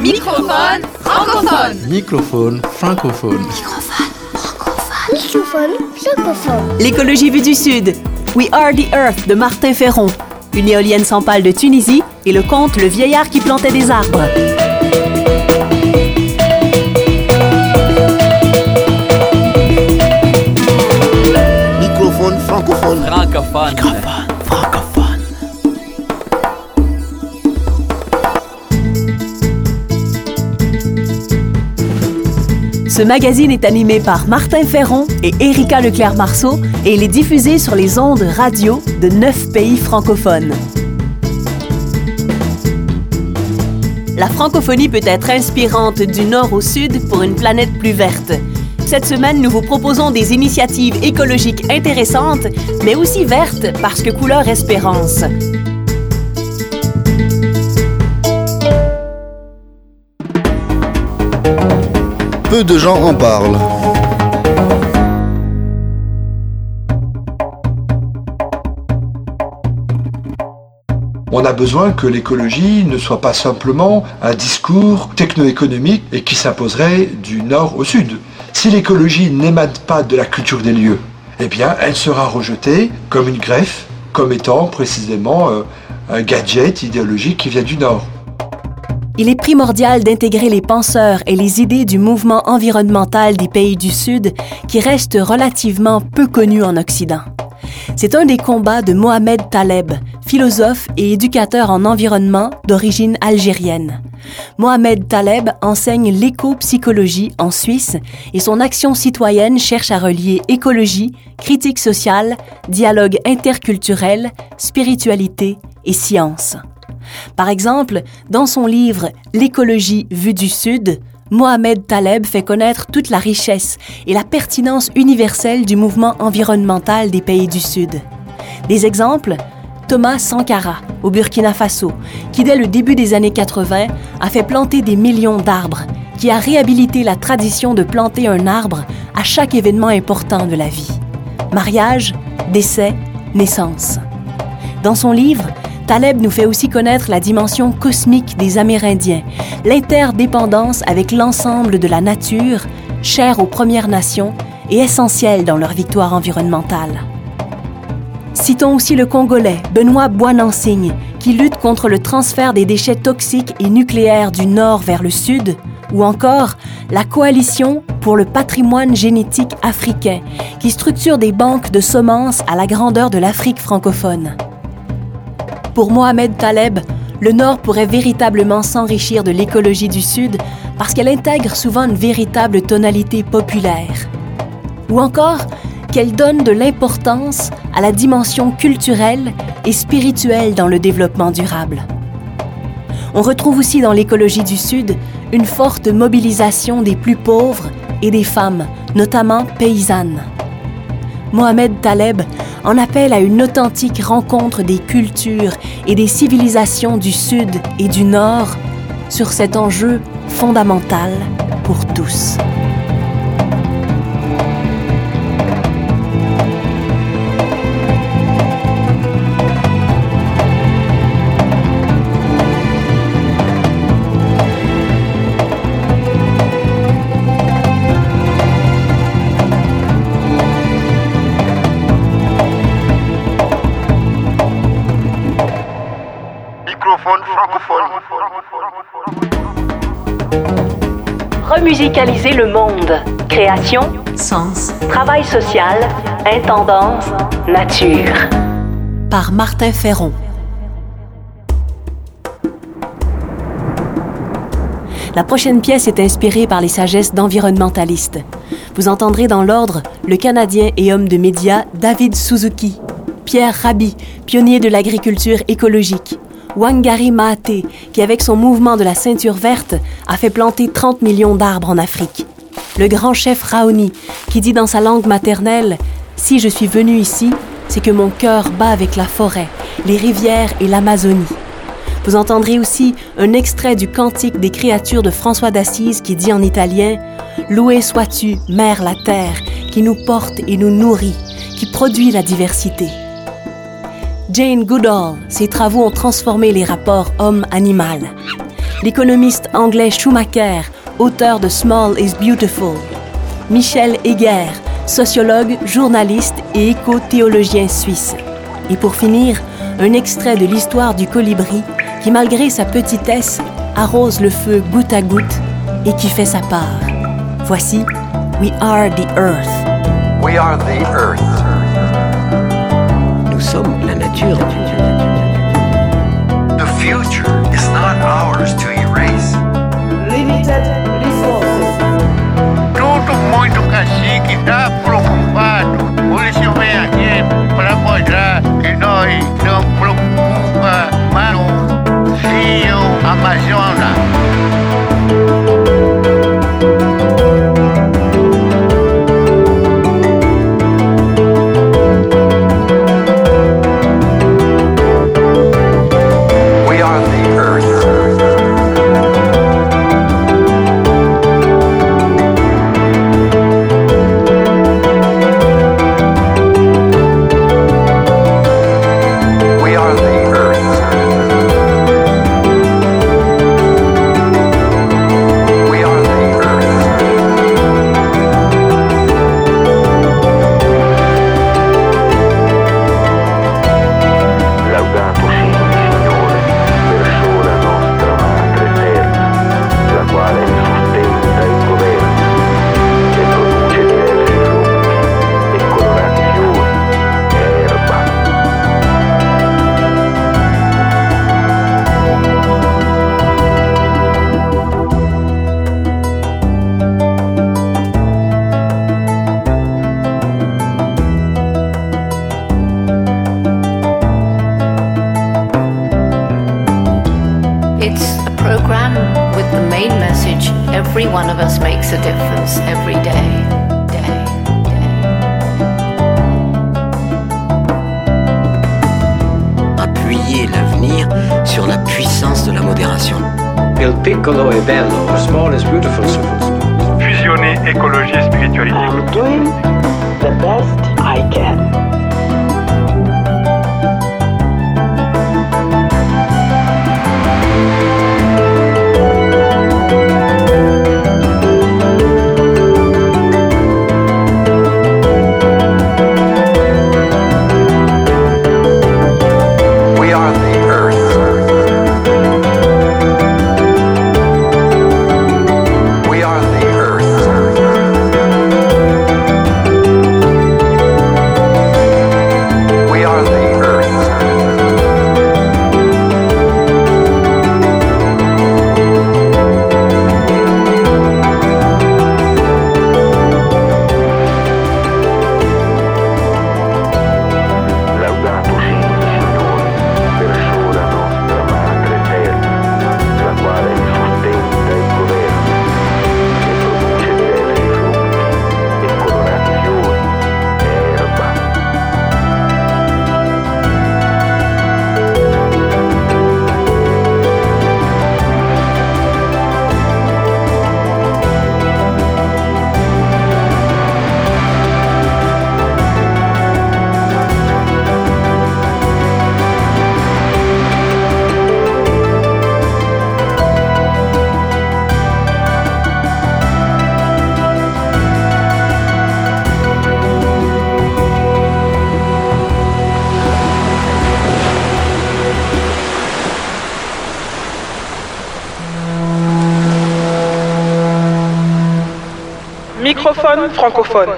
Microphone francophone. Microphone francophone. Microphone francophone. L'écologie vue du Sud. We Are the Earth de Martin Ferron. Une éolienne sans pale de Tunisie et le conte Le vieillard qui plantait des arbres. Microphone francophone. Francophone. francophone. Ce magazine est animé par Martin Ferron et Erika Leclerc-Marceau et il est diffusé sur les ondes radio de neuf pays francophones. La francophonie peut être inspirante du nord au sud pour une planète plus verte. Cette semaine, nous vous proposons des initiatives écologiques intéressantes, mais aussi vertes parce que couleur espérance. Peu de gens en parlent. On a besoin que l'écologie ne soit pas simplement un discours techno-économique et qui s'imposerait du nord au sud. Si l'écologie n'émane pas de la culture des lieux, eh bien, elle sera rejetée comme une greffe, comme étant précisément euh, un gadget idéologique qui vient du nord. Il est primordial d'intégrer les penseurs et les idées du mouvement environnemental des pays du Sud qui reste relativement peu connu en Occident. C'est un des combats de Mohamed Taleb, philosophe et éducateur en environnement d'origine algérienne. Mohamed Taleb enseigne l'éco-psychologie en Suisse et son action citoyenne cherche à relier écologie, critique sociale, dialogue interculturel, spiritualité et science. Par exemple, dans son livre L'écologie vue du Sud, Mohamed Taleb fait connaître toute la richesse et la pertinence universelle du mouvement environnemental des pays du Sud. Des exemples Thomas Sankara, au Burkina Faso, qui dès le début des années 80 a fait planter des millions d'arbres, qui a réhabilité la tradition de planter un arbre à chaque événement important de la vie. Mariage, décès, naissance. Dans son livre, Taleb nous fait aussi connaître la dimension cosmique des Amérindiens, l'interdépendance avec l'ensemble de la nature, chère aux Premières Nations et essentielle dans leur victoire environnementale. Citons aussi le Congolais Benoît Boinansigne, qui lutte contre le transfert des déchets toxiques et nucléaires du nord vers le sud, ou encore la Coalition pour le patrimoine génétique africain, qui structure des banques de semences à la grandeur de l'Afrique francophone. Pour Mohamed Taleb, le Nord pourrait véritablement s'enrichir de l'écologie du Sud parce qu'elle intègre souvent une véritable tonalité populaire. Ou encore qu'elle donne de l'importance à la dimension culturelle et spirituelle dans le développement durable. On retrouve aussi dans l'écologie du Sud une forte mobilisation des plus pauvres et des femmes, notamment paysannes. Mohamed Taleb en appelle à une authentique rencontre des cultures et des civilisations du Sud et du Nord sur cet enjeu fondamental pour tous. Francophone. Remusicaliser le monde. Création, sens, travail social, intendance, nature. Par Martin Ferron. La prochaine pièce est inspirée par les sagesses d'environnementalistes. Vous entendrez dans l'ordre le Canadien et homme de médias David Suzuki, Pierre Rabhi, pionnier de l'agriculture écologique, Wangari Maathé, qui avec son mouvement de la ceinture verte a fait planter 30 millions d'arbres en Afrique. Le grand chef Raoni, qui dit dans sa langue maternelle Si je suis venu ici, c'est que mon cœur bat avec la forêt, les rivières et l'Amazonie. Vous entendrez aussi un extrait du Cantique des créatures de François d'Assise qui dit en italien Loué sois-tu, Mère la terre, qui nous porte et nous nourrit, qui produit la diversité. Jane Goodall, ses travaux ont transformé les rapports homme-animal. l'économiste anglais Schumacher, auteur de Small is Beautiful, Michel Heger, sociologue, journaliste et éco-théologien suisse. Et pour finir, un extrait de l'histoire du colibri qui, malgré sa petitesse, arrose le feu goutte à goutte et qui fait sa part. Voici We Are the Earth. We are the earth. The future is not ours to erase. Limited resources. Todo da. Makes a difference every day. Day, day. Appuyer l'avenir sur la puissance de la modération. Il piccolo è bello, small is beautiful. Fusionner écologie et spiritualité. doing the best I can. Francophone.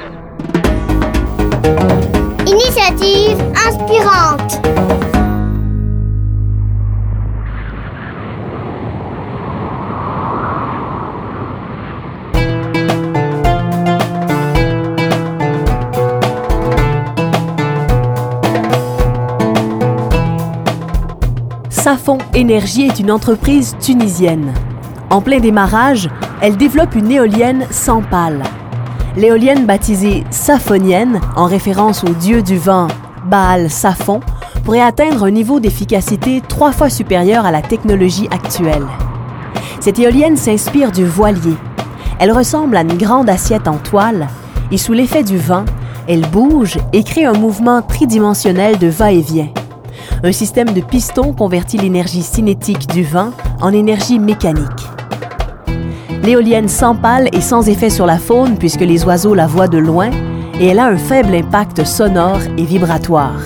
Initiative inspirante. Safon Énergie est une entreprise tunisienne. En plein démarrage, elle développe une éolienne sans pales. L'éolienne baptisée Saphonienne, en référence au dieu du vent Baal Saphon, pourrait atteindre un niveau d'efficacité trois fois supérieur à la technologie actuelle. Cette éolienne s'inspire du voilier. Elle ressemble à une grande assiette en toile et sous l'effet du vent, elle bouge et crée un mouvement tridimensionnel de va-et-vient. Un système de piston convertit l'énergie cinétique du vent en énergie mécanique. L'éolienne s'empale et sans effet sur la faune puisque les oiseaux la voient de loin et elle a un faible impact sonore et vibratoire.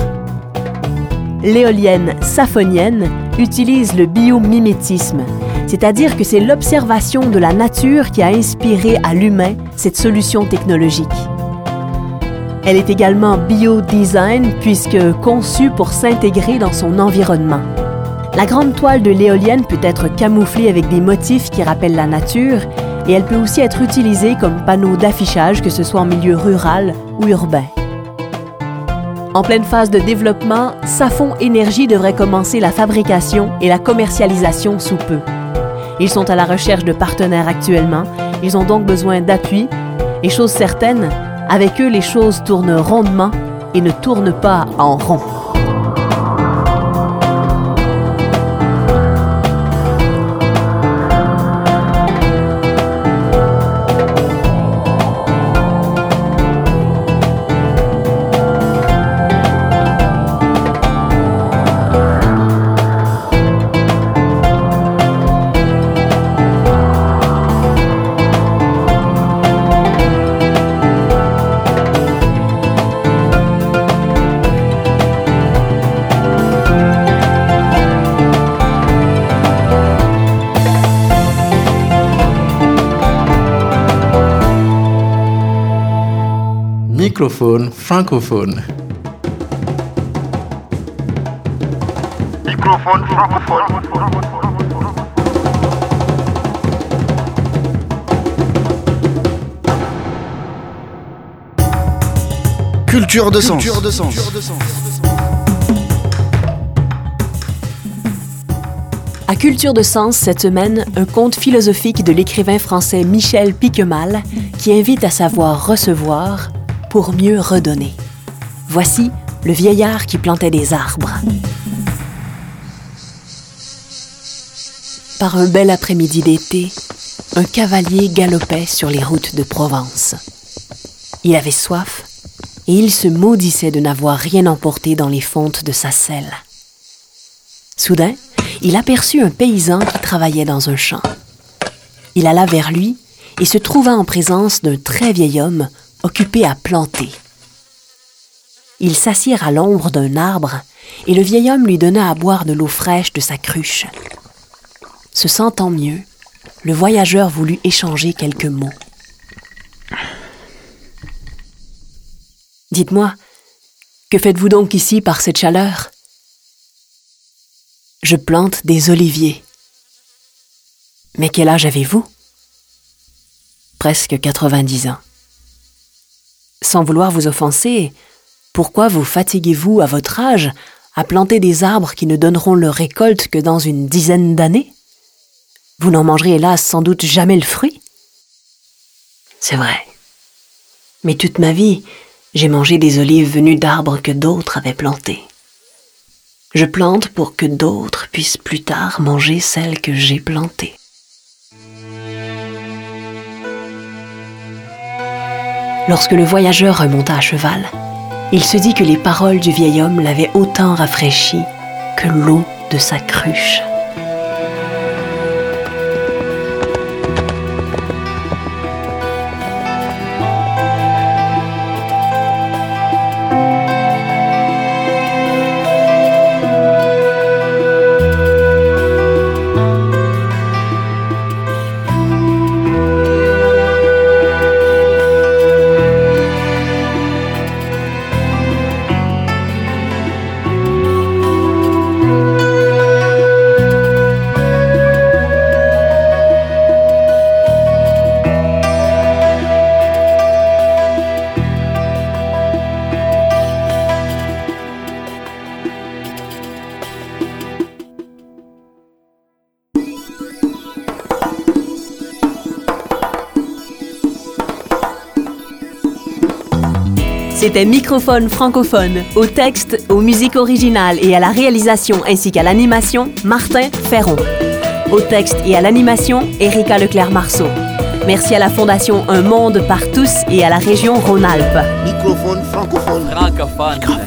L'éolienne saphonienne utilise le biomimétisme, c'est-à-dire que c'est l'observation de la nature qui a inspiré à l'humain cette solution technologique. Elle est également bio-design puisque conçue pour s'intégrer dans son environnement. La grande toile de l'éolienne peut être camouflée avec des motifs qui rappellent la nature et elle peut aussi être utilisée comme panneau d'affichage, que ce soit en milieu rural ou urbain. En pleine phase de développement, Safon Énergie devrait commencer la fabrication et la commercialisation sous peu. Ils sont à la recherche de partenaires actuellement, ils ont donc besoin d'appui, et chose certaine, avec eux les choses tournent rondement et ne tournent pas en rond. Microphone francophone. Microphone francophone. Culture de sens. Culture de sens. À Culture de Sens, cette semaine, un conte philosophique de l'écrivain français Michel Piquemal qui invite à savoir recevoir mieux redonner. Voici le vieillard qui plantait des arbres. Par un bel après-midi d'été, un cavalier galopait sur les routes de Provence. Il avait soif et il se maudissait de n'avoir rien emporté dans les fontes de sa selle. Soudain, il aperçut un paysan qui travaillait dans un champ. Il alla vers lui et se trouva en présence d'un très vieil homme occupé à planter. Ils s'assirent à l'ombre d'un arbre et le vieil homme lui donna à boire de l'eau fraîche de sa cruche. Se sentant mieux, le voyageur voulut échanger quelques mots. Dites-moi, que faites-vous donc ici par cette chaleur? Je plante des oliviers. Mais quel âge avez-vous? Presque 90 ans. Sans vouloir vous offenser, pourquoi vous fatiguez-vous à votre âge à planter des arbres qui ne donneront leur récolte que dans une dizaine d'années? Vous n'en mangerez hélas sans doute jamais le fruit C'est vrai. Mais toute ma vie, j'ai mangé des olives venues d'arbres que d'autres avaient plantés. Je plante pour que d'autres puissent plus tard manger celles que j'ai plantées. Lorsque le voyageur remonta à cheval, il se dit que les paroles du vieil homme l'avaient autant rafraîchi que l'eau de sa cruche. C'était Microphone francophone, au texte, aux musiques originales et à la réalisation ainsi qu'à l'animation, Martin Ferron. Au texte et à l'animation, Erika Leclerc-Marceau. Merci à la Fondation Un Monde par tous et à la région Rhône-Alpes. Microphone francophone. Francophone.